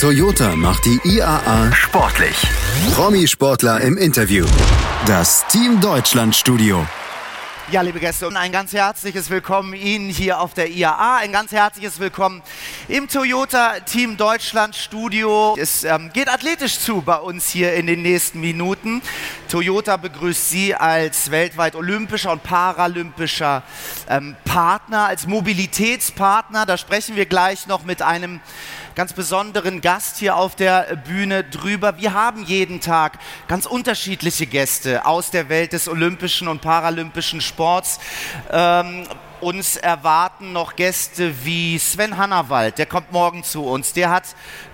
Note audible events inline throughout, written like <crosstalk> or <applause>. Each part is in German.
Toyota macht die IAA sportlich. Promi-Sportler im Interview. Das Team Deutschland Studio. Ja, liebe Gäste, und ein ganz herzliches Willkommen Ihnen hier auf der IAA. Ein ganz herzliches Willkommen im Toyota Team Deutschland Studio. Es ähm, geht athletisch zu bei uns hier in den nächsten Minuten. Toyota begrüßt Sie als weltweit olympischer und paralympischer ähm, Partner, als Mobilitätspartner. Da sprechen wir gleich noch mit einem ganz besonderen Gast hier auf der Bühne drüber. Wir haben jeden Tag ganz unterschiedliche Gäste aus der Welt des olympischen und paralympischen Sports. Ähm, uns erwarten noch Gäste wie Sven Hannawald, der kommt morgen zu uns. Der hat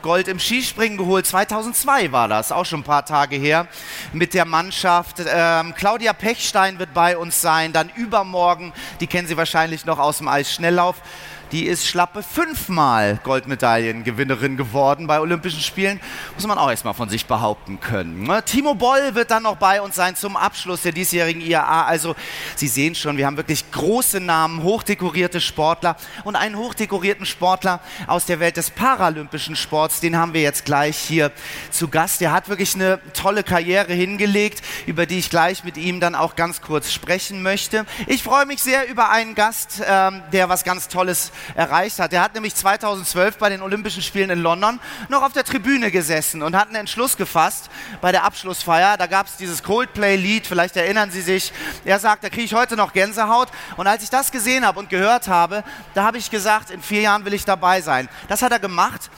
Gold im Skispringen geholt. 2002 war das, auch schon ein paar Tage her, mit der Mannschaft. Ähm, Claudia Pechstein wird bei uns sein. Dann übermorgen, die kennen Sie wahrscheinlich noch aus dem Eisschnelllauf die ist schlappe fünfmal Goldmedaillengewinnerin geworden bei Olympischen Spielen. Muss man auch erstmal von sich behaupten können. Ne? Timo Boll wird dann noch bei uns sein zum Abschluss der diesjährigen IAA. Also Sie sehen schon, wir haben wirklich große Namen, hochdekorierte Sportler und einen hochdekorierten Sportler aus der Welt des paralympischen Sports. Den haben wir jetzt gleich hier zu Gast. Der hat wirklich eine tolle Karriere hingelegt, über die ich gleich mit ihm dann auch ganz kurz sprechen möchte. Ich freue mich sehr über einen Gast, ähm, der was ganz Tolles erreicht hat. Er hat nämlich 2012 bei den Olympischen Spielen in London noch auf der Tribüne gesessen und hat einen Entschluss gefasst bei der Abschlussfeier. Da gab es dieses Coldplay-Lied, vielleicht erinnern Sie sich. Er sagt, da kriege ich heute noch Gänsehaut. Und als ich das gesehen habe und gehört habe, da habe ich gesagt, in vier Jahren will ich dabei sein. Das hat er gemacht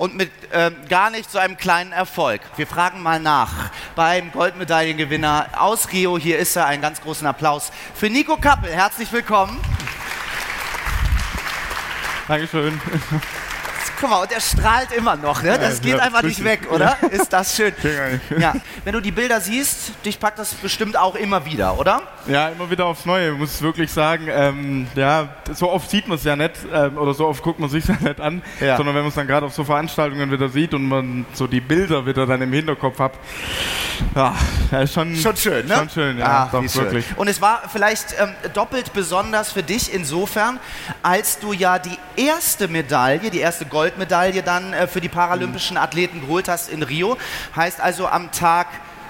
und mit äh, gar nicht so einem kleinen Erfolg. Wir fragen mal nach beim Goldmedaillengewinner aus Rio. Hier ist er. Einen ganz großen Applaus für Nico Kappel. Herzlich willkommen. Dankeschön. Guck mal, und er strahlt immer noch, ne? Das geht einfach nicht weg, oder? Ist das schön? Ja. Wenn du die Bilder siehst, dich packt das bestimmt auch immer wieder, oder? Ja, immer wieder aufs Neue, muss ich wirklich sagen. Ähm, ja, so oft sieht man es ja nicht, ähm, oder so oft guckt man sich <laughs> ja nicht an, ja. sondern wenn man es dann gerade auf so Veranstaltungen wieder sieht und man so die Bilder wieder dann im Hinterkopf hat, ja, ist schon, schon schön, ne? Schon schön, ja, Ach, doch, wirklich. Und es war vielleicht ähm, doppelt besonders für dich insofern, als du ja die erste Medaille, die erste Gold Goldmedaille dann äh, für die paralympischen Athleten geholt hast in Rio. Heißt also am Tag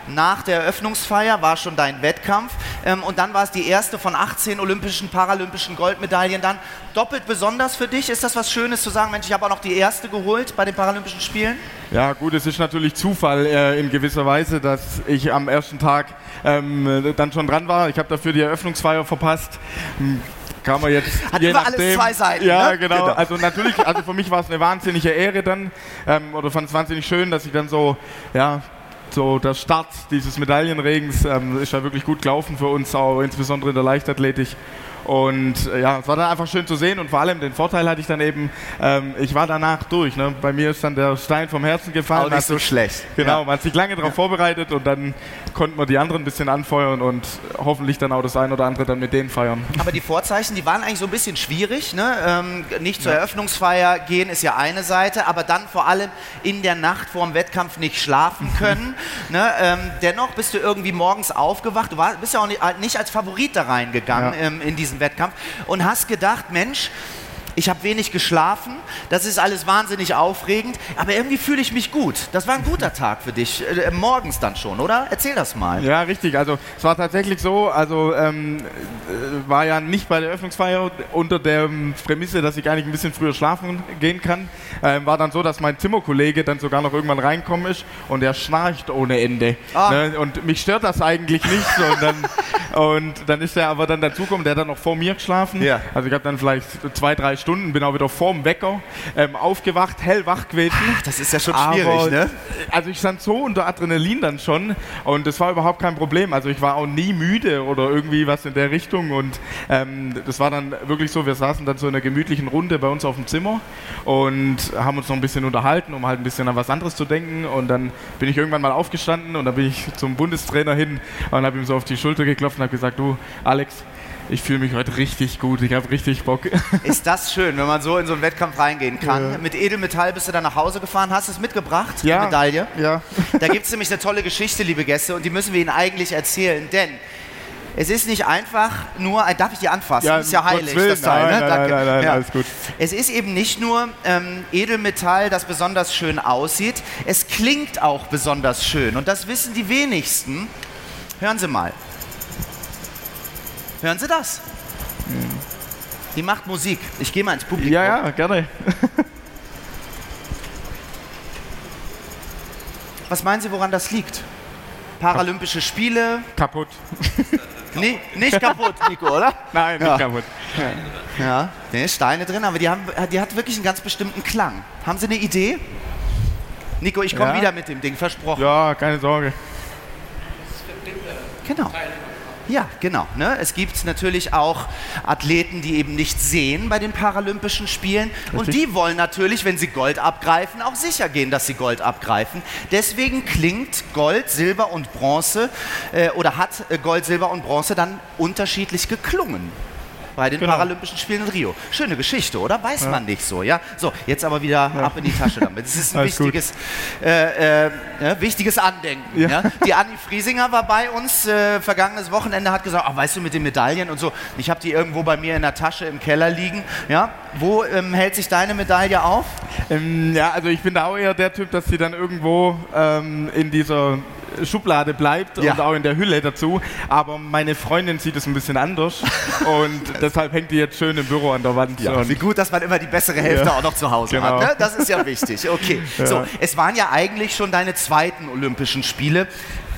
nach der Eröffnungsfeier war schon dein Wettkampf ähm, und dann war es die erste von 18 olympischen, paralympischen Goldmedaillen dann. Doppelt besonders für dich? Ist das was Schönes zu sagen, Mensch, ich habe auch noch die erste geholt bei den Paralympischen Spielen? Ja gut, es ist natürlich Zufall äh, in gewisser Weise, dass ich am ersten Tag ähm, dann schon dran war. Ich habe dafür die Eröffnungsfeier verpasst kann man jetzt. Hat immer nachdem, alles zwei Seiten. Ja, ne? genau. genau. Also natürlich, also für mich war es eine wahnsinnige Ehre dann, ähm, oder fand es wahnsinnig schön, dass ich dann so, ja, so der Start dieses Medaillenregens ähm, ist ja wirklich gut gelaufen für uns, auch insbesondere in der Leichtathletik. Und äh, ja, es war dann einfach schön zu sehen und vor allem den Vorteil hatte ich dann eben, ähm, ich war danach durch. Ne? Bei mir ist dann der Stein vom Herzen gefallen. Auch nicht so schlecht. Genau, ja. man hat sich lange darauf ja. vorbereitet und dann konnten wir die anderen ein bisschen anfeuern und hoffentlich dann auch das ein oder andere dann mit denen feiern. <laughs> Aber die Vorzeichen, die waren eigentlich so ein bisschen schwierig. Ne? Ähm, nicht zur ja. Eröffnungsfeier gehen ist ja eine Seite, aber dann vor allem in der Nacht vor dem Wettkampf nicht schlafen <laughs> können. ne? ähm, dennoch bist du irgendwie morgens aufgewacht. Du war, bist ja auch nicht, nicht als Favorit da reingegangen ähm, in diesen Wettkampf. Und hast gedacht, Mensch, ich habe wenig geschlafen, das ist alles wahnsinnig aufregend, aber irgendwie fühle ich mich gut. Das war ein guter Tag für dich, äh, morgens dann schon, oder? Erzähl das mal. Ja, richtig. Also es war tatsächlich so, also ähm, äh, war ja nicht bei der Öffnungsfeier unter der ähm, Prämisse, dass ich eigentlich ein bisschen früher schlafen gehen kann. Ähm, war dann so, dass mein Zimmerkollege dann sogar noch irgendwann reinkommen ist und der schnarcht ohne Ende. Ah. Ne? Und mich stört das eigentlich nicht. und, dann, <laughs> und dann ist er aber dann dazugekommen, der hat dann noch vor mir geschlafen. Ja. Also ich habe dann vielleicht zwei, drei Stunden, bin auch wieder vorm Wecker ähm, aufgewacht, hellwach gewesen. Ach, das ist ja schon schwierig, Aber, ne? Also ich stand so unter Adrenalin dann schon und das war überhaupt kein Problem. Also ich war auch nie müde oder irgendwie was in der Richtung und ähm, das war dann wirklich so, wir saßen dann so in einer gemütlichen Runde bei uns auf dem Zimmer und haben uns noch ein bisschen unterhalten, um halt ein bisschen an was anderes zu denken und dann bin ich irgendwann mal aufgestanden und dann bin ich zum Bundestrainer hin und habe ihm so auf die Schulter geklopft und habe gesagt, du Alex, ich fühle mich heute richtig gut, ich habe richtig Bock. <laughs> Ist das schön, wenn man so in so einen Wettkampf reingehen kann. Ja. Mit Edelmetall bist du dann nach Hause gefahren, hast du es mitgebracht, ja. die Medaille? Ja. Da gibt es nämlich eine tolle Geschichte, liebe Gäste, und die müssen wir Ihnen eigentlich erzählen, denn Es ist nicht einfach nur, äh, darf ich die anfassen? Ja, das ist ja heilig, Willen. das Teil. Nein, ne? nein, Danke. nein, nein, ja. alles gut. Es ist eben nicht nur ähm, Edelmetall, das besonders schön aussieht, es klingt auch besonders schön. Und das wissen die wenigsten. Hören Sie mal. Hören Sie das? Die macht Musik. Ich gehe mal ins Publikum. Ja, ja, gerne. <laughs> Was meinen Sie, woran das liegt? Paralympische Spiele? Kaputt. <laughs> Nee, nicht kaputt, Nico, oder? <laughs> Nein, nicht Ja. kaputt. Ja, nee, Steine drin, aber die, haben, die hat wirklich einen ganz bestimmten Klang. Haben Sie eine Idee? Nico, ich komme Ja. wieder mit dem Ding, versprochen. Ja, keine Sorge. Genau. Ja, genau. Ne? Es gibt natürlich auch Athleten, die eben nicht sehen bei den Paralympischen Spielen. Und Richtig. die wollen natürlich, wenn sie Gold abgreifen, auch sicher gehen, dass sie Gold abgreifen. Deswegen klingt Gold, Silber und Bronze äh, oder hat äh, Gold, Silber und Bronze dann unterschiedlich geklungen. Bei den Genau. Paralympischen Spielen in Rio. Schöne Geschichte, oder? Weiß man nicht so, ja? So, jetzt aber wieder ab in die Tasche damit. Es ist ein <laughs> wichtiges, äh, äh, ja, wichtiges Andenken. Ja. Ja. Die Anni Friesinger war bei uns äh, vergangenes Wochenende, hat gesagt, ach, weißt du, mit den Medaillen und so, ich habe die irgendwo bei mir in der Tasche im Keller liegen. Ja? Wo ähm, hält sich deine Medaille auf? Ähm, ja, also ich bin da auch eher der Typ, dass sie dann irgendwo ähm, in dieser Schublade bleibt Ja. und auch in der Hülle dazu. Aber meine Freundin sieht es ein bisschen anders <laughs> und deshalb hängt die jetzt schön im Büro an der Wand. und Wie gut, dass man immer die bessere Hälfte Ja. auch noch zu Hause Genau. hat. Ne? Das ist ja wichtig. Okay. <laughs> So, es waren ja eigentlich schon deine zweiten Olympischen Spiele.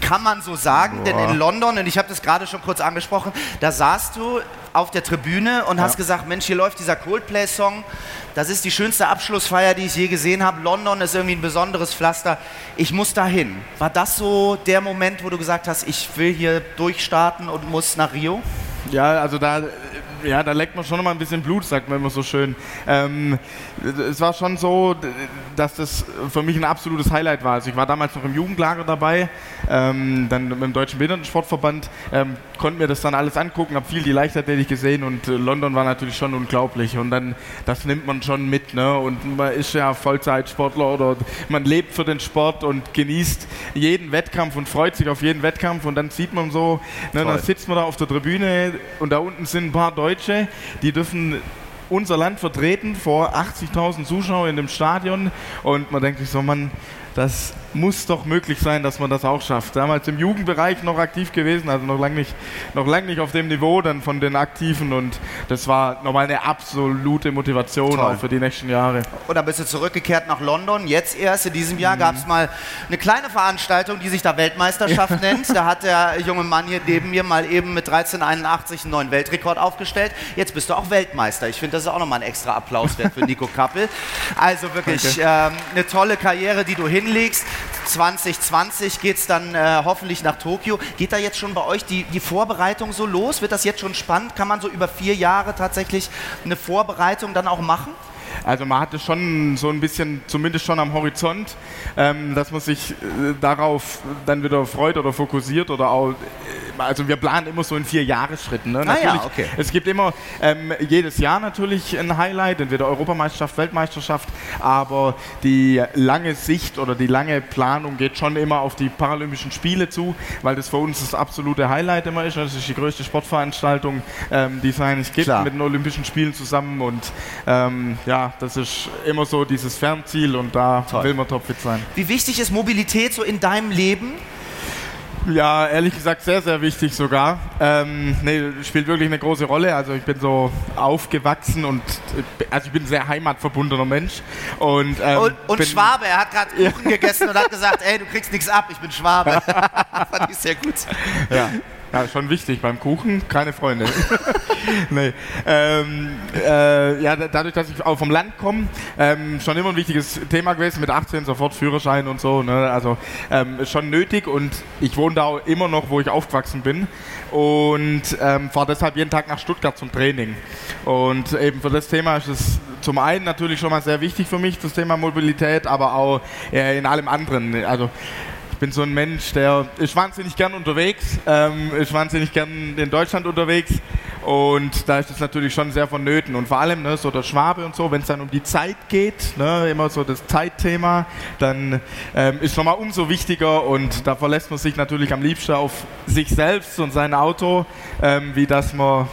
Kann man so sagen, denn in London, und ich habe das gerade schon kurz angesprochen, da saßt du auf der Tribüne und hast gesagt, Mensch, hier läuft dieser Coldplay-Song, das ist die schönste Abschlussfeier, die ich je gesehen habe. London ist irgendwie ein besonderes Pflaster. Ich muss dahin. War das so der Moment, wo du gesagt hast, ich will hier durchstarten und muss nach Rio? Ja, also da, ja, da leckt man schon mal ein bisschen Blut, sagt man immer so schön. Ähm, es war schon so, dass das für mich ein absolutes Highlight war. Also ich war damals noch im Jugendlager dabei, ähm, dann mit dem Deutschen Behindertensportverband, ähm, konnte mir das dann alles angucken, habe viel die Leichtathletik gesehen und äh, London war natürlich schon unglaublich. Und dann, das nimmt man schon mit, ne? Und man ist ja Vollzeitsportler oder man lebt für den Sport und genießt jeden Wettkampf und freut sich auf jeden Wettkampf und dann sieht man so, ne, dann sitzt man da auf der Tribüne und da unten sind ein paar Deutsche, die dürfen unser Land vertreten vor 80.000 Zuschauern in dem Stadion. Und man denkt sich so, man, das muss doch möglich sein, dass man das auch schafft. Damals im Jugendbereich noch aktiv gewesen, also noch lange nicht, noch lang nicht auf dem Niveau dann von den Aktiven und das war nochmal eine absolute Motivation Toll. auch für die nächsten Jahre. Und dann bist du zurückgekehrt nach London. Jetzt erst in diesem Mhm. Jahr gab es mal eine kleine Veranstaltung, die sich da Weltmeisterschaft <laughs> nennt. Da hat der junge Mann hier neben mir mal eben mit 1381 einen neuen Weltrekord aufgestellt. Jetzt bist du auch Weltmeister. Ich finde, das ist auch nochmal ein extra Applaus wert für Nico Kappel. Also wirklich <laughs> ähm, eine tolle Karriere, die du hinlegst. 2020 geht es dann äh, hoffentlich nach Tokio. Geht da jetzt schon bei euch die, die Vorbereitung so los? Wird das jetzt schon spannend? Kann man so über vier Jahre tatsächlich eine Vorbereitung dann auch machen? Also man hatte schon so ein bisschen, zumindest schon am Horizont, ähm, dass man sich äh, darauf dann wieder freut oder fokussiert oder auch, äh, also wir planen immer so in vier Jahresschritten. Ne? Ah ja, Natürlich, okay. Es gibt immer ähm, jedes Jahr natürlich ein Highlight, entweder Europameisterschaft, Weltmeisterschaft, aber die lange Sicht oder die lange Planung geht schon immer auf die Paralympischen Spiele zu, weil das für uns das absolute Highlight immer ist. Das ist die größte Sportveranstaltung, ähm, die es eigentlich gibt Klar. mit den Olympischen Spielen zusammen und ähm, ja, das ist immer so dieses Fernziel und da Toll. will man topfit sein. Wie wichtig ist Mobilität so in deinem Leben? Ja, ehrlich gesagt sehr, sehr wichtig sogar. Ähm, nee, spielt wirklich eine große Rolle. Also ich bin so aufgewachsen und also ich bin ein sehr heimatverbundener Mensch. Und, ähm, Und, und bin, Schwabe, er hat gerade Kuchen gegessen und hat gesagt, ey, du kriegst nichts ab, ich bin Schwabe. <laughs> Fand ich sehr gut. Ja. Ja, schon wichtig. Beim Kuchen keine Freunde. <laughs> nee. ähm, äh, ja, da- dadurch, dass ich auch vom Land komme, ähm, schon immer ein wichtiges Thema gewesen. Mit 18 sofort Führerschein und so. Ne? Also ähm, schon nötig und ich wohne da immer noch, wo ich aufgewachsen bin. Und ähm, fahre deshalb jeden Tag nach Stuttgart zum Training. Und eben für das Thema ist es zum einen natürlich schon mal sehr wichtig für mich, das Thema Mobilität, aber auch äh, in allem anderen. Also bin so ein Mensch, der ist wahnsinnig gern unterwegs, ähm, ist wahnsinnig gern in Deutschland unterwegs Und da ist es natürlich schon sehr vonnöten. Und vor allem ne, so der Schwabe und so, wenn es dann um die Zeit geht, ne, immer so das Zeitthema, dann ähm, ist nochmal umso wichtiger und da verlässt man sich natürlich am liebsten auf sich selbst und sein Auto, ähm, wie dass man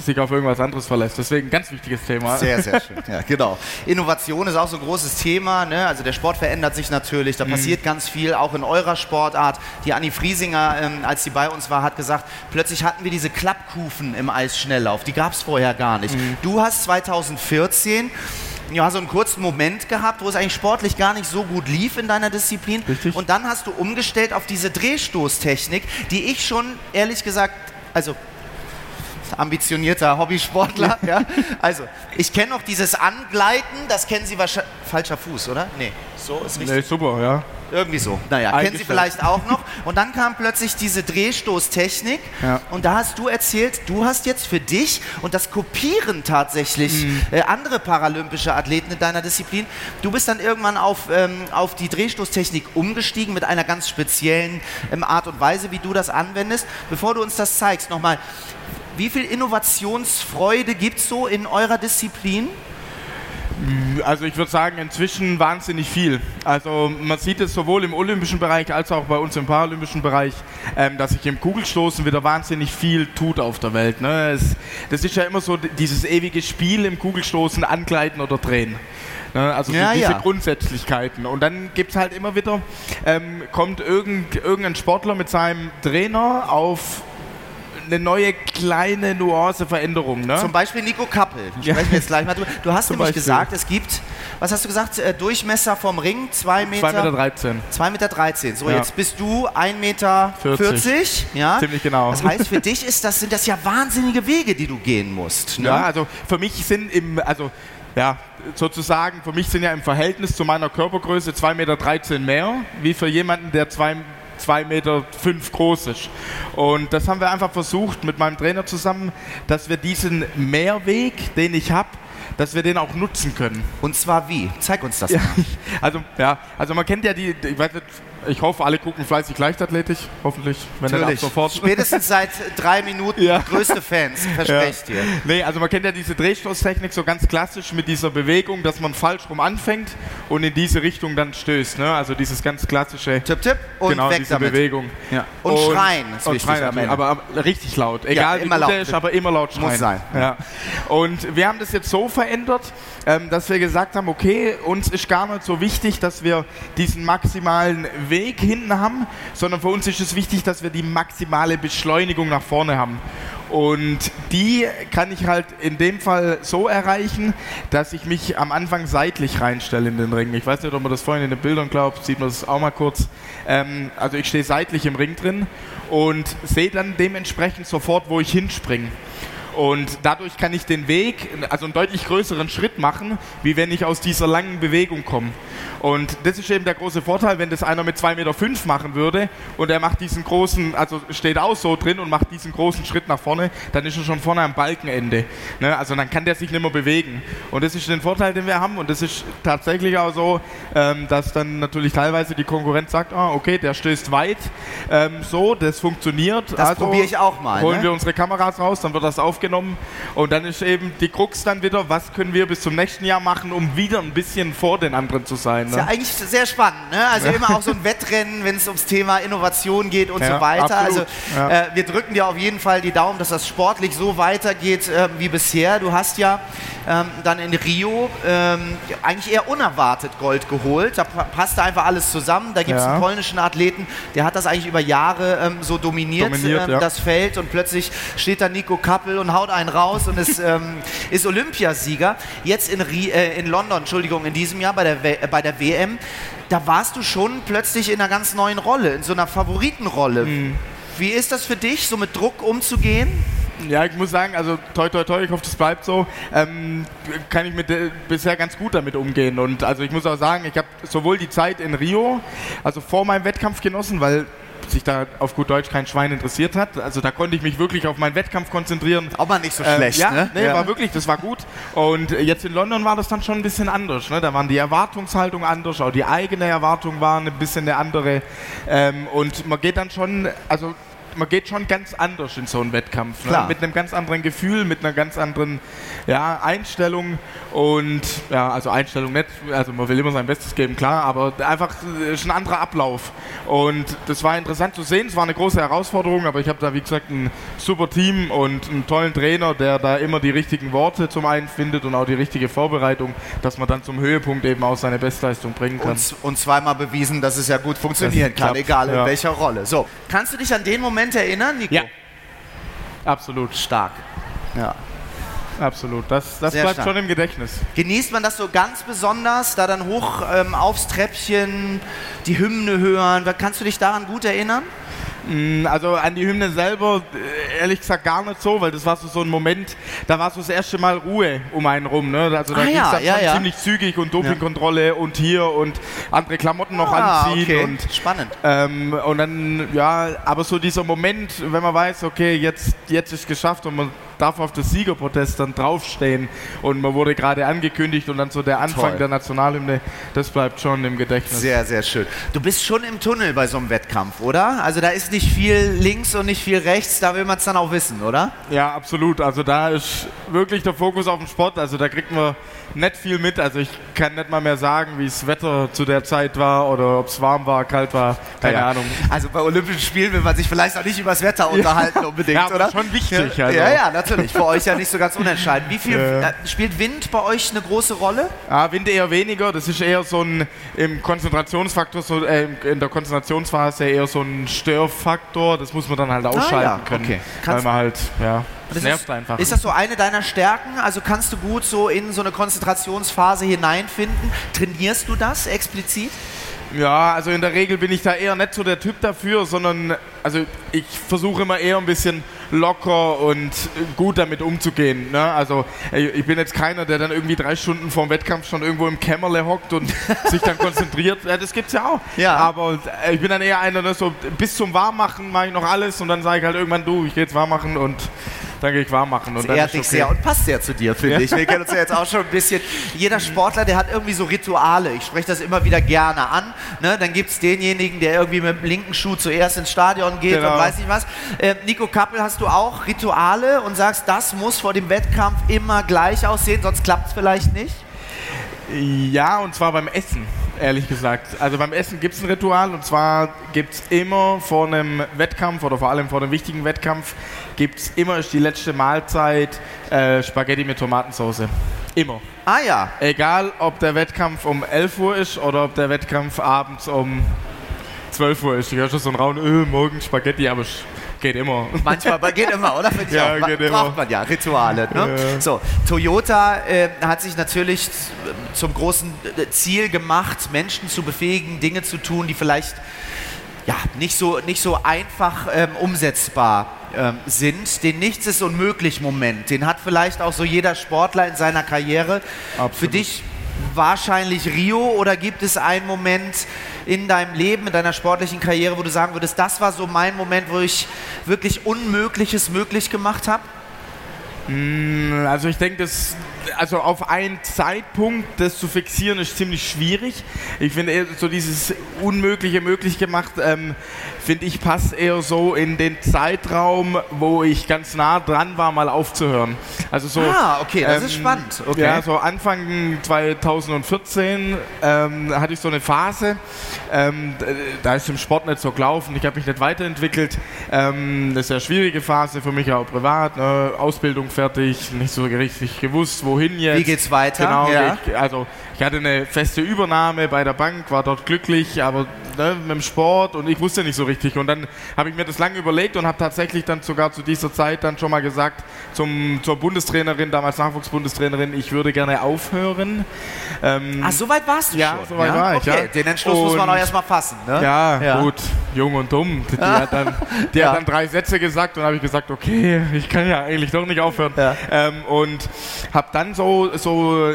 sich auf irgendwas anderes verlässt. Deswegen ein ganz wichtiges Thema. Sehr, sehr schön. Ja, genau. Innovation ist auch so ein großes Thema. Ne? Also der Sport verändert sich natürlich. Da mhm. passiert ganz viel, auch in eurer Sportart. Die Anni Friesinger, ähm, als sie bei uns war, hat gesagt, plötzlich hatten wir diese Klappkufen im Eisschnelllauf. Die gab es vorher gar nicht. Mhm. Du hast 2014 ja, so einen kurzen Moment gehabt, wo es eigentlich sportlich gar nicht so gut lief in deiner Disziplin. Richtig. Und dann hast du umgestellt auf diese Drehstoßtechnik, die ich schon ehrlich gesagt, also ambitionierter Hobbysportler. ja? Also, ich kenne noch dieses Angleiten, das kennen Sie wahrscheinlich. Falscher Fuß, oder? Nee, so ist richtig. Nee, super, ja. Irgendwie so. Naja, kennen Sie vielleicht auch noch. Und dann kam plötzlich diese Drehstoßtechnik. Ja. Und da hast du erzählt, du hast jetzt für dich und das kopieren tatsächlich mhm. äh, andere paralympische Athleten in deiner Disziplin. Du bist dann irgendwann auf, ähm, auf die Drehstoßtechnik umgestiegen mit einer ganz speziellen ähm, Art und Weise, wie du das anwendest. Bevor du uns das zeigst, nochmal, wie viel Innovationsfreude gibt es so in eurer Disziplin? Also ich würde sagen, inzwischen wahnsinnig viel. Also man sieht es sowohl im olympischen Bereich als auch bei uns im paralympischen Bereich, ähm, dass sich im Kugelstoßen wieder wahnsinnig viel tut auf der Welt. Ne? Es, das ist ja immer so dieses ewige Spiel im Kugelstoßen, Angleiten oder Drehen. Ne? Also ja, diese ja. Grundsätzlichkeiten. Und dann gibt es halt immer wieder, ähm, kommt irgend, irgendein Sportler mit seinem Trainer auf eine neue kleine Nuance Veränderung. Ne? Zum Beispiel Nico Kappel. Ja. Sprechen wir jetzt gleich mal drüber. Du hast Zum nämlich Beispiel. gesagt, es gibt, was hast du gesagt, äh, Durchmesser vom Ring 2 Meter. 2 Meter 13. 2 Meter 13. So, ja. jetzt bist du 1 Meter 40. 40. Ja? Ziemlich genau. Das heißt, für dich ist das, sind das ja wahnsinnige Wege, die du gehen musst. Ne? Ja, also für mich sind im, also ja, sozusagen, für mich sind ja im Verhältnis zu meiner Körpergröße 2,13 Meter mehr, wie für jemanden, der 2 2,5 Meter fünf groß ist. Und das haben wir einfach versucht mit meinem Trainer zusammen, dass wir diesen Mehrweg, den ich habe, dass wir den auch nutzen können. Und zwar wie? Zeig uns das ja, mal. <laughs> Also, ja, also man kennt ja die, ich weiß nicht, ich hoffe, alle gucken fleißig Leichtathletik, hoffentlich. Wenn Natürlich. sofort. Spätestens seit drei Minuten <laughs> ja. größte Fans, verspreche ich dir. Nee, also man kennt ja diese Drehstoßtechnik so ganz klassisch mit dieser Bewegung, dass man falsch rum anfängt und in diese Richtung dann stößt. Ne? Also dieses ganz klassische. Tipp, tipp und genau, weg diese damit. Bewegung. Ja. Und, und, schreien ist und wichtig. Schreien, aber, aber, richtig laut. Egal ja, wie gut der ist, aber immer laut schreien. Muss sein. Ja. Und wir haben das jetzt so verändert, ähm, dass wir gesagt haben, okay, uns ist gar nicht so wichtig, dass wir diesen maximalen Weg hinten haben, sondern für uns ist es wichtig, dass wir die maximale Beschleunigung nach vorne haben. Und die kann ich halt in dem Fall so erreichen, dass ich mich am Anfang seitlich reinstelle in den Ring. Ich weiß nicht, ob man das vorhin in den Bildern glaubt, sieht man das auch mal kurz. Ähm, also ich stehe seitlich im Ring drin und sehe dann dementsprechend sofort, wo ich hinspringe. Und dadurch kann ich den Weg, also einen deutlich größeren Schritt machen, wie wenn ich aus dieser langen Bewegung komme. Und das ist eben der große Vorteil, wenn das einer mit 2,5 Meter fünf machen würde und er macht diesen großen, also steht auch so drin und macht diesen großen Schritt nach vorne, dann ist er schon vorne am Balkenende. Ne? Also dann kann der sich nicht mehr bewegen. Und das ist der Vorteil, den wir haben. Und das ist tatsächlich auch so, ähm, dass dann natürlich teilweise die Konkurrenz sagt, ah, okay, der stößt weit. Ähm, so, das funktioniert. Das also probiere ich auch mal. Holen ne? wir unsere Kameras raus, dann wird das aufgenommen. Und dann ist eben die Krux dann wieder, was können wir bis zum nächsten Jahr machen, um wieder ein bisschen vor den anderen zu sein. Ne? Ist ja eigentlich sehr spannend. Ne? Also ja. immer auch so ein Wettrennen, wenn es ums Thema Innovation geht und ja, so weiter. Absolut. Also äh, wir drücken dir auf jeden Fall die Daumen, dass das sportlich so weitergeht äh, wie bisher. Du hast ja ähm, dann in Rio ähm, eigentlich eher unerwartet Gold geholt. Da passte einfach alles zusammen. Da gibt es einen polnischen Athleten, der hat das eigentlich über Jahre ähm, so dominiert, dominiert ähm, das Feld. Und plötzlich steht da Nico Kappel und haut einen raus und ist, ähm, ist Olympiasieger. Jetzt in, äh, in London, Entschuldigung, in diesem Jahr bei der, w bei der WM, da warst du schon plötzlich in einer ganz neuen Rolle, in so einer Favoritenrolle. Mhm. Wie ist das für dich, so mit Druck umzugehen? Ja, ich muss sagen, also toi toi toi, ich hoffe, das bleibt so, ähm, kann ich mit, äh, bisher ganz gut damit umgehen. Und also ich muss auch sagen, ich habe sowohl die Zeit in Rio, also vor meinem Wettkampf genossen, weil sich da auf gut Deutsch kein Schwein interessiert hat. Also da konnte ich mich wirklich auf meinen Wettkampf konzentrieren. Auch mal nicht so ähm, schlecht, ja, ne? Nee, ja. war wirklich, das war gut. Und jetzt in London war das dann schon ein bisschen anders. Ne? Da waren die Erwartungshaltung anders, auch die eigene Erwartung war ein bisschen eine andere. Ähm, und man geht dann schon, also man geht schon ganz anders in so einen Wettkampf. Ne? Mit einem ganz anderen Gefühl, mit einer ganz anderen ja, Einstellung und ja, also Einstellung nicht, also man will immer sein Bestes geben, klar, aber einfach äh, ist ein anderer Ablauf. Und das war interessant zu sehen, es war eine große Herausforderung, aber ich habe da wie gesagt ein super Team und einen tollen Trainer, der da immer die richtigen Worte zum einen findet und auch die richtige Vorbereitung, dass man dann zum Höhepunkt eben auch seine Bestleistung bringen kann. Und, und zweimal bewiesen, dass es ja gut funktionieren Das kann, klappt, egal in ja. welcher Rolle. So, kannst du dich an den Moment erinnern, Nico? Ja. Absolut, Stark. Ja. absolut. Das, das Sehr bleibt stark. schon im Gedächtnis. Genießt man das so ganz besonders, da dann hoch ähm, aufs Treppchen die Hymne hören? Kannst du dich daran gut erinnern? Mm, Also an die Hymne selber, äh, ehrlich gesagt gar nicht so, weil das war so, so ein Moment, da war so das erste Mal Ruhe um einen rum. Ne? Also da Ah, ging es ja, dann ja, ja. ziemlich zügig und Dopingkontrolle und hier und andere Klamotten noch Ah, anziehen. okay. Und, Spannend. ähm, und dann, ja, aber so dieser Moment, wenn man weiß, okay, jetzt, jetzt ist geschafft und man darf auf das Siegerprotest dann draufstehen und man wurde gerade angekündigt und dann so der Anfang Toll. der Nationalhymne, das bleibt schon im Gedächtnis. Sehr, sehr schön. Du bist schon im Tunnel bei so einem Wettkampf, oder? Also da ist nicht viel links und nicht viel rechts, da will man es dann auch wissen, oder? Ja, absolut. Also da ist wirklich der Fokus auf den Sport. Also da kriegt man nicht viel mit. Also ich kann nicht mal mehr sagen, wie das Wetter zu der Zeit war oder ob es warm war, kalt war. Keine Ja. Ahnung. Also bei Olympischen Spielen will man sich vielleicht auch nicht über das Wetter <laughs> unterhalten unbedingt, Ja, oder? schon wichtig, Ja, also. ja, ja, natürlich. Für euch ja nicht so ganz unentscheidend. Wie viel äh, spielt Wind bei euch eine große Rolle? Ah, Wind eher weniger. Das ist eher so ein im Konzentrationsfaktor, so, äh, in der Konzentrationsphase eher so ein Störfaktor. Das muss man dann halt ausschalten Ah, ja, können. okay. Weil man halt, ja, das Das nervt ist, einfach. Ist das so eine deiner Stärken? Also kannst du gut so in so eine Konzentrationsphase hineinfinden? Trainierst du das explizit? Ja, also in der Regel bin ich da eher nicht so der Typ dafür, sondern also ich versuche immer eher ein bisschen locker und gut damit umzugehen. Ne? Also ich bin jetzt keiner, der dann irgendwie drei Stunden vorm Wettkampf schon irgendwo im Kämmerle hockt und <laughs> sich dann konzentriert. Ja, das gibt's ja auch. Ja. Aber äh, ich bin dann eher einer, der so bis zum Warmmachen mache ich noch alles und dann sage ich halt irgendwann, du, ich gehe jetzt warm machen und ich warm machen. Und Das ehrt dich okay. sehr und passt sehr zu dir, finde Ja. ich. Wir kennen uns ja jetzt auch schon ein bisschen. Jeder Sportler, der hat irgendwie so Rituale. Ich spreche das immer wieder gerne an. Ne? Dann gibt es denjenigen, der irgendwie mit dem linken Schuh zuerst ins Stadion geht Genau. und weiß nicht was. Äh, Nico Kappel, hast du auch Rituale und sagst, das muss vor dem Wettkampf immer gleich aussehen, sonst klappt es vielleicht nicht? Ja, und zwar beim Essen, ehrlich gesagt. Also beim Essen gibt es ein Ritual und zwar gibt es immer vor einem Wettkampf oder vor allem vor einem wichtigen Wettkampf, gibt es immer ist die letzte Mahlzeit äh, Spaghetti mit Tomatensauce. Immer. Ah ja. Egal, ob der Wettkampf um 11 Uhr ist oder ob der Wettkampf abends um 12 Uhr ist. Ich höre schon so einen Raum, äh, morgen Spaghetti, aber geht immer. Manchmal, aber geht immer, oder? Finde ich Ja, auch. Geht immer. Braucht man ja, Rituale. Ne? Ja. So, Toyota äh, hat sich natürlich zum großen äh, Ziel gemacht, Menschen zu befähigen, Dinge zu tun, die vielleicht ja, nicht, so, nicht so einfach ähm, umsetzbar ähm, sind. Den Nichts ist unmöglich Moment, den hat vielleicht auch so jeder Sportler in seiner Karriere. Absolut. Für dich wahrscheinlich Rio oder gibt es einen Moment in deinem Leben, in deiner sportlichen Karriere, wo du sagen würdest, das war so mein Moment, wo ich wirklich Unmögliches möglich gemacht habe? Also ich denke, das also auf einen Zeitpunkt das zu fixieren ist ziemlich schwierig. Ich finde eher so dieses Unmögliche möglich gemacht, ähm, finde ich passt eher so in den Zeitraum, wo ich ganz nah dran war, mal aufzuhören. Also so. Ah, okay, das ist spannend. Okay. Ja, so Anfang 2014 ähm, hatte ich so eine Phase, ähm, da ist im Sport nicht so gelaufen, ich habe mich nicht weiterentwickelt. Ähm, das ist eine schwierige Phase für mich auch privat, ne? Ausbildung fertig, nicht so richtig gewusst, wohin jetzt. Wie geht's weiter? Genau, Ja. ich, also ich hatte eine feste Übernahme bei der Bank, war dort glücklich, aber ne, mit dem Sport und ich wusste nicht so richtig. Und dann habe ich mir das lange überlegt und habe tatsächlich dann sogar zu dieser Zeit dann schon mal gesagt zum, zur Bundestrainerin, damals Nachwuchsbundestrainerin, ich würde gerne aufhören. Ähm, Ach, so weit warst du Ja, schon? so weit war ich, okay. ja. Den Entschluss muss man Und- auch erstmal fassen. Ne? ja, Ja. gut, jung und dumm. Die, hat, dann, die Ja. hat dann drei Sätze gesagt und habe ich gesagt, okay, ich kann ja eigentlich doch nicht aufhören. Ja. Ähm, und habe dann so, so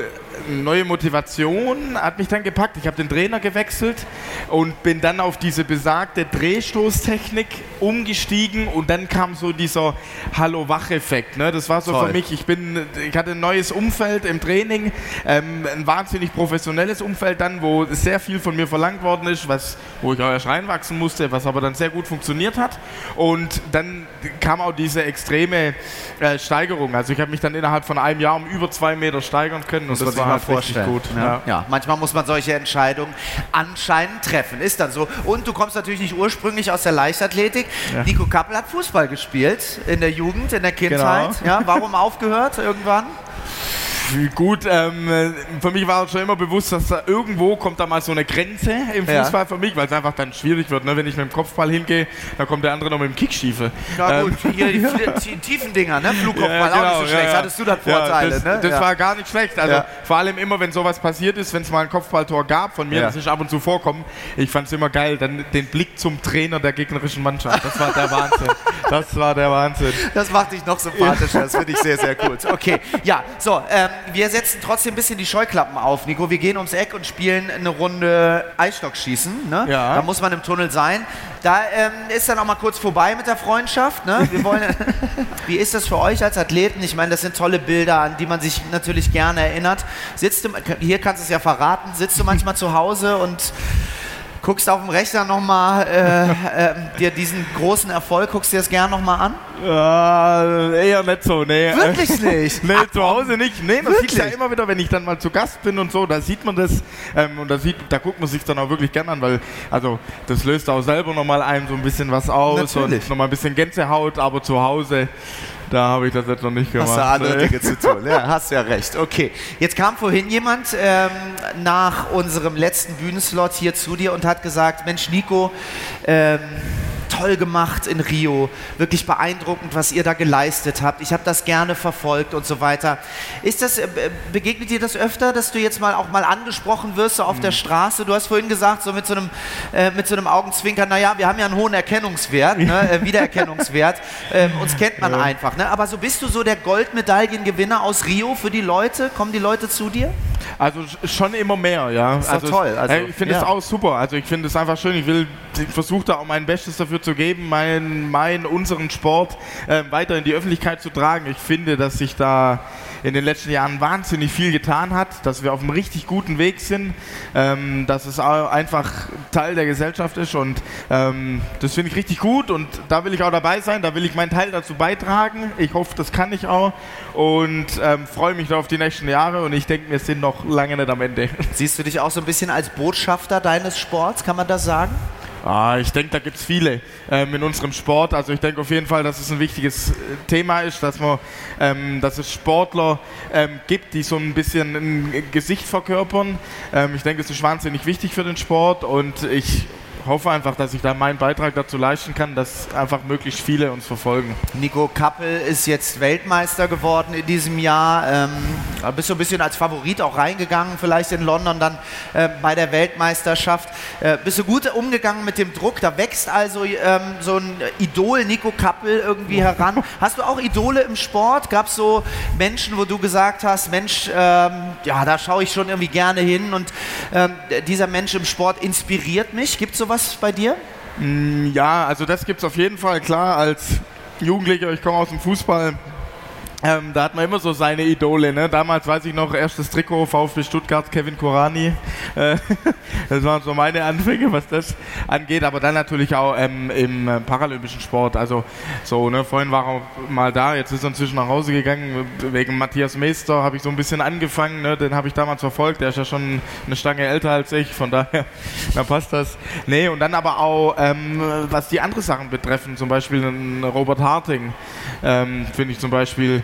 neue Motivation hat mich dann gepackt. Ich habe den Trainer gewechselt und bin dann auf diese besagte Drehstoßtechnik umgestiegen und dann kam so dieser Hallo-Wach-Effekt. Ne? Das war so Toll. für mich, ich, bin, ich hatte ein neues Umfeld im Training, ähm, ein wahnsinnig professionelles Umfeld dann, wo sehr viel von mir verlangt worden ist, was, wo ich auch erst reinwachsen musste, was aber dann sehr gut funktioniert hat. Und dann kam auch diese extreme äh, Steigerung. Also ich habe mich dann innerhalb von einem Jahr um über zwei Meter steigern können und das war halt richtig gut. Ja. Ja. ja. manchmal muss man solche Entscheidungen anscheinend treffen. Ist dann so. Und du kommst natürlich nicht ursprünglich aus der Leichtathletik. Ja. Nico Kappel hat Fußball gespielt in der Jugend, in der Kindheit. Genau. Ja, warum <laughs> aufgehört irgendwann? Gut, ähm, für mich war schon immer bewusst, dass da irgendwo kommt da mal so eine Grenze im Fußball ja. für mich, weil es einfach dann schwierig wird. Ne? Wenn ich mit dem Kopfball hingehe, dann kommt der andere noch mit dem Kickschiefe. Na gut, ähm. hier <laughs> die, tiefen Dinger, ne? Flugkopfball ja, genau, auch nicht so schlecht. Ja, Hattest du dann Vorteile, das, ne? Das war gar nicht schlecht. Also vor allem immer, wenn sowas passiert ist, wenn es mal ein Kopfballtor gab von mir, das ist ab und zu vorkommen, ich fand es immer geil, dann den Blick zum Trainer der gegnerischen Mannschaft. Das war der Wahnsinn. Das war der Wahnsinn. Das macht dich noch sympathischer, das finde ich sehr, sehr gut. Okay, ja, so, ähm, wir setzen trotzdem ein bisschen die Scheuklappen auf, Nico. Wir gehen ums Eck und spielen eine Runde Eisstockschießen. Ne? Ja. Da muss man im Tunnel sein. Da ähm, ist dann auch mal kurz vorbei mit der Freundschaft. Ne? Wir wollen, <laughs> wie ist das für euch als Athleten? Ich meine, das sind tolle Bilder, an die man sich natürlich gerne erinnert. Sitzt du, hier kannst du es ja verraten, sitzt du manchmal zu Hause und guckst auf dem Rechner nochmal äh, äh, dir diesen großen Erfolg, guckst dir das gerne nochmal an? Äh, eher nicht so, nee. Wirklich nicht? <laughs> nee, Ach, zu Hause nicht. Nee, man sieht ja immer wieder, wenn ich dann mal zu Gast bin und so, da sieht man das ähm, und da, sieht, da guckt man sich dann auch wirklich gern an, weil also das löst auch selber nochmal einem so ein bisschen was aus Natürlich. und nochmal ein bisschen Gänsehaut, aber zu Hause da habe ich das jetzt noch nicht gemacht. Hast du andere nee. Dinge zu tun, ja, hast ja recht. Okay, jetzt kam vorhin jemand ähm, nach unserem letzten Bühnenslot hier zu dir und hat gesagt, Mensch Nico, ähm, toll gemacht in Rio, wirklich beeindruckend, was ihr da geleistet habt. Ich habe das gerne verfolgt und so weiter. Ist das, äh, begegnet dir das öfter, dass du jetzt mal auch mal angesprochen wirst so auf mhm. der Straße? Du hast vorhin gesagt, so mit so einem, äh, mit so einem Augenzwinkern, naja, wir haben ja einen hohen Erkennungswert, ne, <laughs> äh, Wiedererkennungswert. ähm, uns kennt man ja. einfach. Ne? Aber so bist du so der Goldmedaillengewinner aus Rio für die Leute? Kommen die Leute zu dir? Also schon immer mehr, ja. Das ist also toll. Also, ich finde es ja. auch super. Also ich finde es einfach schön. Ich will, versuche da auch mein Bestes dafür zu geben, meinen, mein unseren Sport äh, weiter in die Öffentlichkeit zu tragen. Ich finde, dass sich da in den letzten Jahren wahnsinnig viel getan hat, dass wir auf einem richtig guten Weg sind, ähm, dass es einfach Teil der Gesellschaft ist und ähm, das finde ich richtig gut und da will ich auch dabei sein, da will ich meinen Teil dazu beitragen. Ich hoffe, das kann ich auch und ähm, freue mich auf die nächsten Jahre und ich denke, wir sind noch lange nicht am Ende. Siehst du dich auch so ein bisschen als Botschafter deines Sports, kann man das sagen? Ah, ich denke, da gibt es viele ähm, in unserem Sport. Also ich denke auf jeden Fall, dass es ein wichtiges äh, Thema ist, dass, man, ähm, dass es Sportler ähm, gibt, die so ein bisschen ein Gesicht verkörpern. Ähm, ich denke, es ist wahnsinnig wichtig für den Sport und ich hoffe einfach, dass ich da meinen Beitrag dazu leisten kann, dass einfach möglichst viele uns verfolgen. Nico Kappel ist jetzt Weltmeister geworden in diesem Jahr. Ähm, bist du ein bisschen als Favorit auch reingegangen, vielleicht in London dann äh, bei der Weltmeisterschaft. Äh, bist du gut umgegangen mit dem Druck? Da wächst also ähm, so ein Idol Nico Kappel irgendwie <laughs> heran. Hast du auch Idole im Sport? Gab es so Menschen, wo du gesagt hast, Mensch, ähm, ja, da schaue ich schon irgendwie gerne hin und ähm, dieser Mensch im Sport inspiriert mich? Gibt es so sowas bei dir? Mm, ja, also das gibt es auf jeden Fall. Klar, als Jugendlicher, ich komme aus dem Fußball, ähm, da hat man immer so seine Idole. Ne? Damals weiß ich noch, erstes Trikot VfB Stuttgart, Kevin Korani. Äh, <laughs> das waren so meine Anfänge, was das angeht. Aber dann natürlich auch ähm, im äh, paralympischen Sport. Also so, ne? vorhin war er mal da, jetzt ist er inzwischen nach Hause gegangen. Wegen Matthias Meester habe ich so ein bisschen angefangen. Ne? Den habe ich damals verfolgt. Der ist ja schon eine Stange älter als ich. Von daher, <laughs> da passt das. Nee, und dann aber auch, ähm, was die anderen Sachen betreffen, zum Beispiel Robert Harting, ähm, finde ich zum Beispiel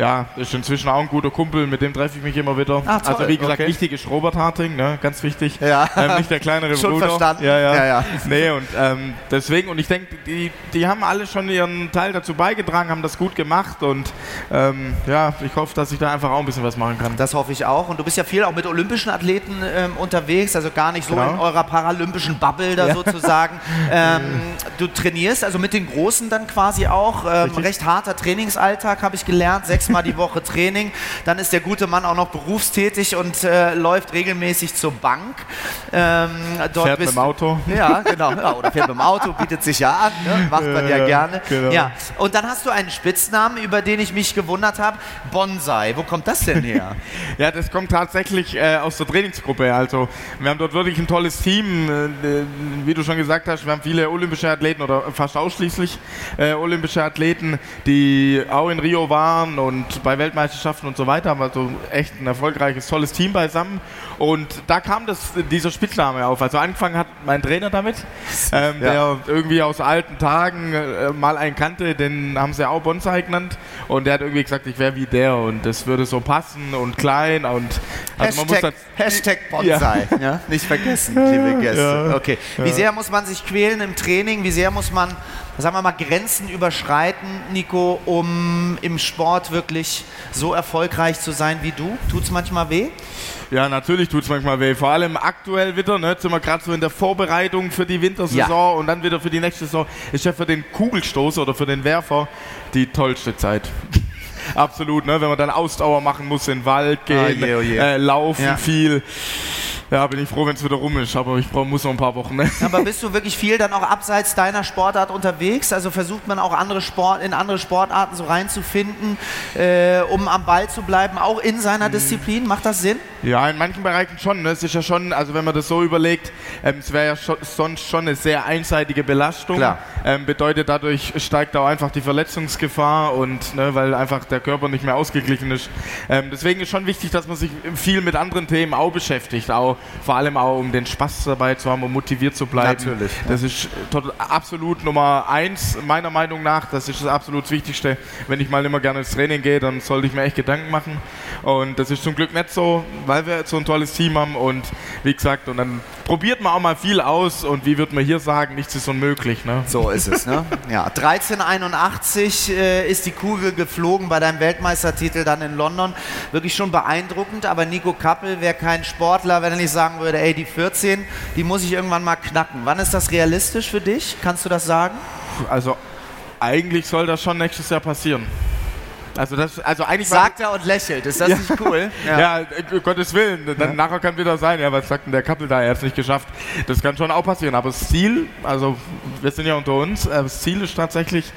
ja, ist inzwischen auch ein guter Kumpel, mit dem treffe ich mich immer wieder. Ach, also wie gesagt, okay. wichtig ist Robert Harting, ne? ganz wichtig. Ja. Ähm, nicht der kleinere Schon Bruder. verstanden. Ja, ja. ja, ja. Nee, und ähm, deswegen, und ich denke, die, die haben alle schon ihren Teil dazu beigetragen, haben das gut gemacht und ähm, ja, ich hoffe, dass ich da einfach auch ein bisschen was machen kann. Das hoffe ich auch. Und du bist ja viel auch mit olympischen Athleten ähm, unterwegs, also gar nicht so genau. in eurer paralympischen Bubble da ja. sozusagen. <laughs> Ähm, du trainierst also mit den Großen dann quasi auch. Ähm, recht harter Trainingsalltag, habe ich gelernt gelernt, sechsmal die Woche Training. Dann ist der gute Mann auch noch berufstätig und äh, läuft regelmäßig zur Bank. Ähm, fährt mit dem Auto. Ja, genau. Ja, oder fährt mit dem Auto, bietet sich ja an, ne? macht man ja, ja gerne. Genau. Ja. Und dann hast du einen Spitznamen, über den ich mich gewundert habe, Bonsai. Wo kommt das denn her? <laughs> ja, das kommt tatsächlich äh, aus der Trainingsgruppe. Also wir haben dort wirklich ein tolles Team. Äh, wie du schon gesagt hast, wir haben viele olympische Athleten oder fast ausschließlich äh, olympische Athleten, die auch in Rio waren und bei Weltmeisterschaften und so weiter. Haben also echt ein erfolgreiches, tolles Team beisammen. Und da kam das, dieser Spitzname auf. Also angefangen hat mein Trainer damit, ähm, ja. der irgendwie aus alten Tagen äh, mal einen kannte, den haben sie auch Bonsai genannt. Und der hat irgendwie gesagt, ich wäre wie der und das würde so passen und klein und also Hashtag, Hashtag Bonsai. Ja. ja. Nicht vergessen, liebe Gäste. Ja. Okay. Wie sehr muss man sich quälen im Training? Wie sehr muss man, sagen wir mal, Grenzen überschreiten, Nico, um im Sport wirklich so erfolgreich zu sein wie du? Tut es manchmal weh? Ja, natürlich tut es manchmal weh. Vor allem aktuell wieder, ne, sind wir gerade so in der Vorbereitung für die Wintersaison ja. und dann wieder für die nächste Saison. Ist ja für den Kugelstoß oder für den Werfer die tollste Zeit. Absolut, ne? wenn man dann Ausdauer machen muss, in den Wald gehen, ah, je, oh je. Äh, laufen ja. viel. Ja, bin ich froh, wenn es wieder rum ist, aber ich brauch, muss noch ein paar Wochen. Ne? Aber bist du wirklich viel dann auch abseits deiner Sportart unterwegs? Also versucht man auch andere Sport, in andere Sportarten so reinzufinden, äh, um am Ball zu bleiben, auch in seiner hm. Disziplin? Macht das Sinn? Ja, in manchen Bereichen schon. Ne? Es ist ja schon, also wenn man das so überlegt, ähm, es wäre ja schon, sonst schon eine sehr einseitige Belastung. Klar. Ähm, bedeutet, dadurch steigt auch einfach die Verletzungsgefahr und ne, weil einfach der Körper nicht mehr ausgeglichen ist. Ähm, deswegen ist schon wichtig, dass man sich viel mit anderen Themen auch beschäftigt, auch vor allem auch um den Spaß dabei zu haben, um motiviert zu bleiben. Natürlich. Das ist absolut Nummer eins, meiner Meinung nach. Das ist das absolut Wichtigste. Wenn ich mal immer gerne ins Training gehe, dann sollte ich mir echt Gedanken machen. Und das ist zum Glück nicht so, weil wir so ein tolles Team haben. Und wie gesagt, und dann probiert man auch mal viel aus. Und wie wird man hier sagen, nichts ist unmöglich. Ne? So ist es. Ne? <laughs> ja, 1381 äh, ist die Kugel geflogen bei deinem Weltmeistertitel dann in London. Wirklich schon beeindruckend. Aber Nico Kappel wäre kein Sportler, wenn er nicht nicht sagen würde, ey, die 14, die muss ich irgendwann mal knacken. Wann ist das realistisch für dich? Kannst du das sagen? Also eigentlich soll das schon nächstes Jahr passieren. Also das, also eigentlich Sagt er und lächelt, ist das ja. nicht cool? <laughs> Ja, ja äh, Gottes Willen. Dann ja. nachher kann wieder sein, ja, was sagt denn der Kappel da, er hat es nicht geschafft. Das kann schon auch passieren. Aber das Ziel, also wir sind ja unter uns, äh, das Ziel ist tatsächlich,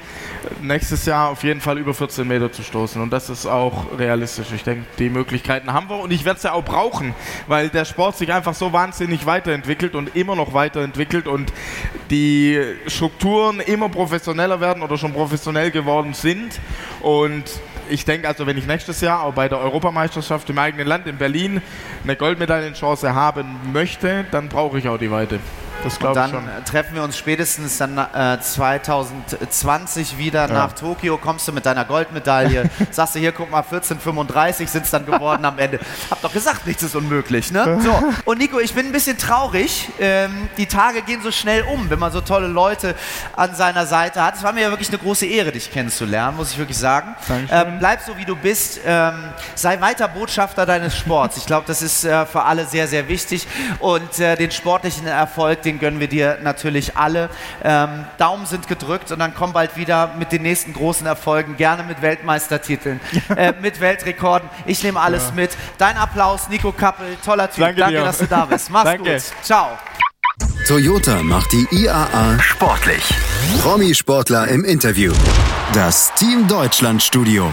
nächstes Jahr auf jeden Fall über 14 Meter zu stoßen. Und das ist auch realistisch. Ich denke, die Möglichkeiten haben wir und ich werde es ja auch brauchen, weil der Sport sich einfach so wahnsinnig weiterentwickelt und immer noch weiterentwickelt und die Strukturen immer professioneller werden oder schon professionell geworden sind. Und ich denke also, wenn ich nächstes Jahr auch bei der Europameisterschaft im eigenen Land in Berlin eine Goldmedaillenchance haben möchte, dann brauche ich auch die Weite. Das glaube ich schon. Dann treffen wir uns spätestens dann äh, 2020 wieder ja. nach Tokio. Kommst du mit deiner Goldmedaille, <laughs> sagst du hier, guck mal, 1435 sind es dann geworden am Ende. Hab doch gesagt, nichts ist unmöglich, ne? So. Und Nico, ich bin ein bisschen traurig. Ähm, die Tage gehen so schnell um, wenn man so tolle Leute an seiner Seite hat. Es war mir ja wirklich eine große Ehre, dich kennenzulernen, muss ich wirklich sagen. Ähm, bleib so, wie du bist. Ähm, sei weiter Botschafter deines Sports. Ich glaube, das ist äh, für alle sehr, sehr wichtig. Und äh, den sportlichen Erfolg, den den gönnen wir dir natürlich alle. Ähm, Daumen sind gedrückt und dann komm bald wieder mit den nächsten großen Erfolgen, gerne mit Weltmeistertiteln, äh, mit Weltrekorden. Ich nehme alles ja. mit. Dein Applaus, Nico Kappel, toller Typ. Danke, Danke dass du da bist. Mach's Danke. gut. Ciao. Toyota macht die IAA sportlich. Promi-Sportler im Interview. Das Team Deutschland Studio.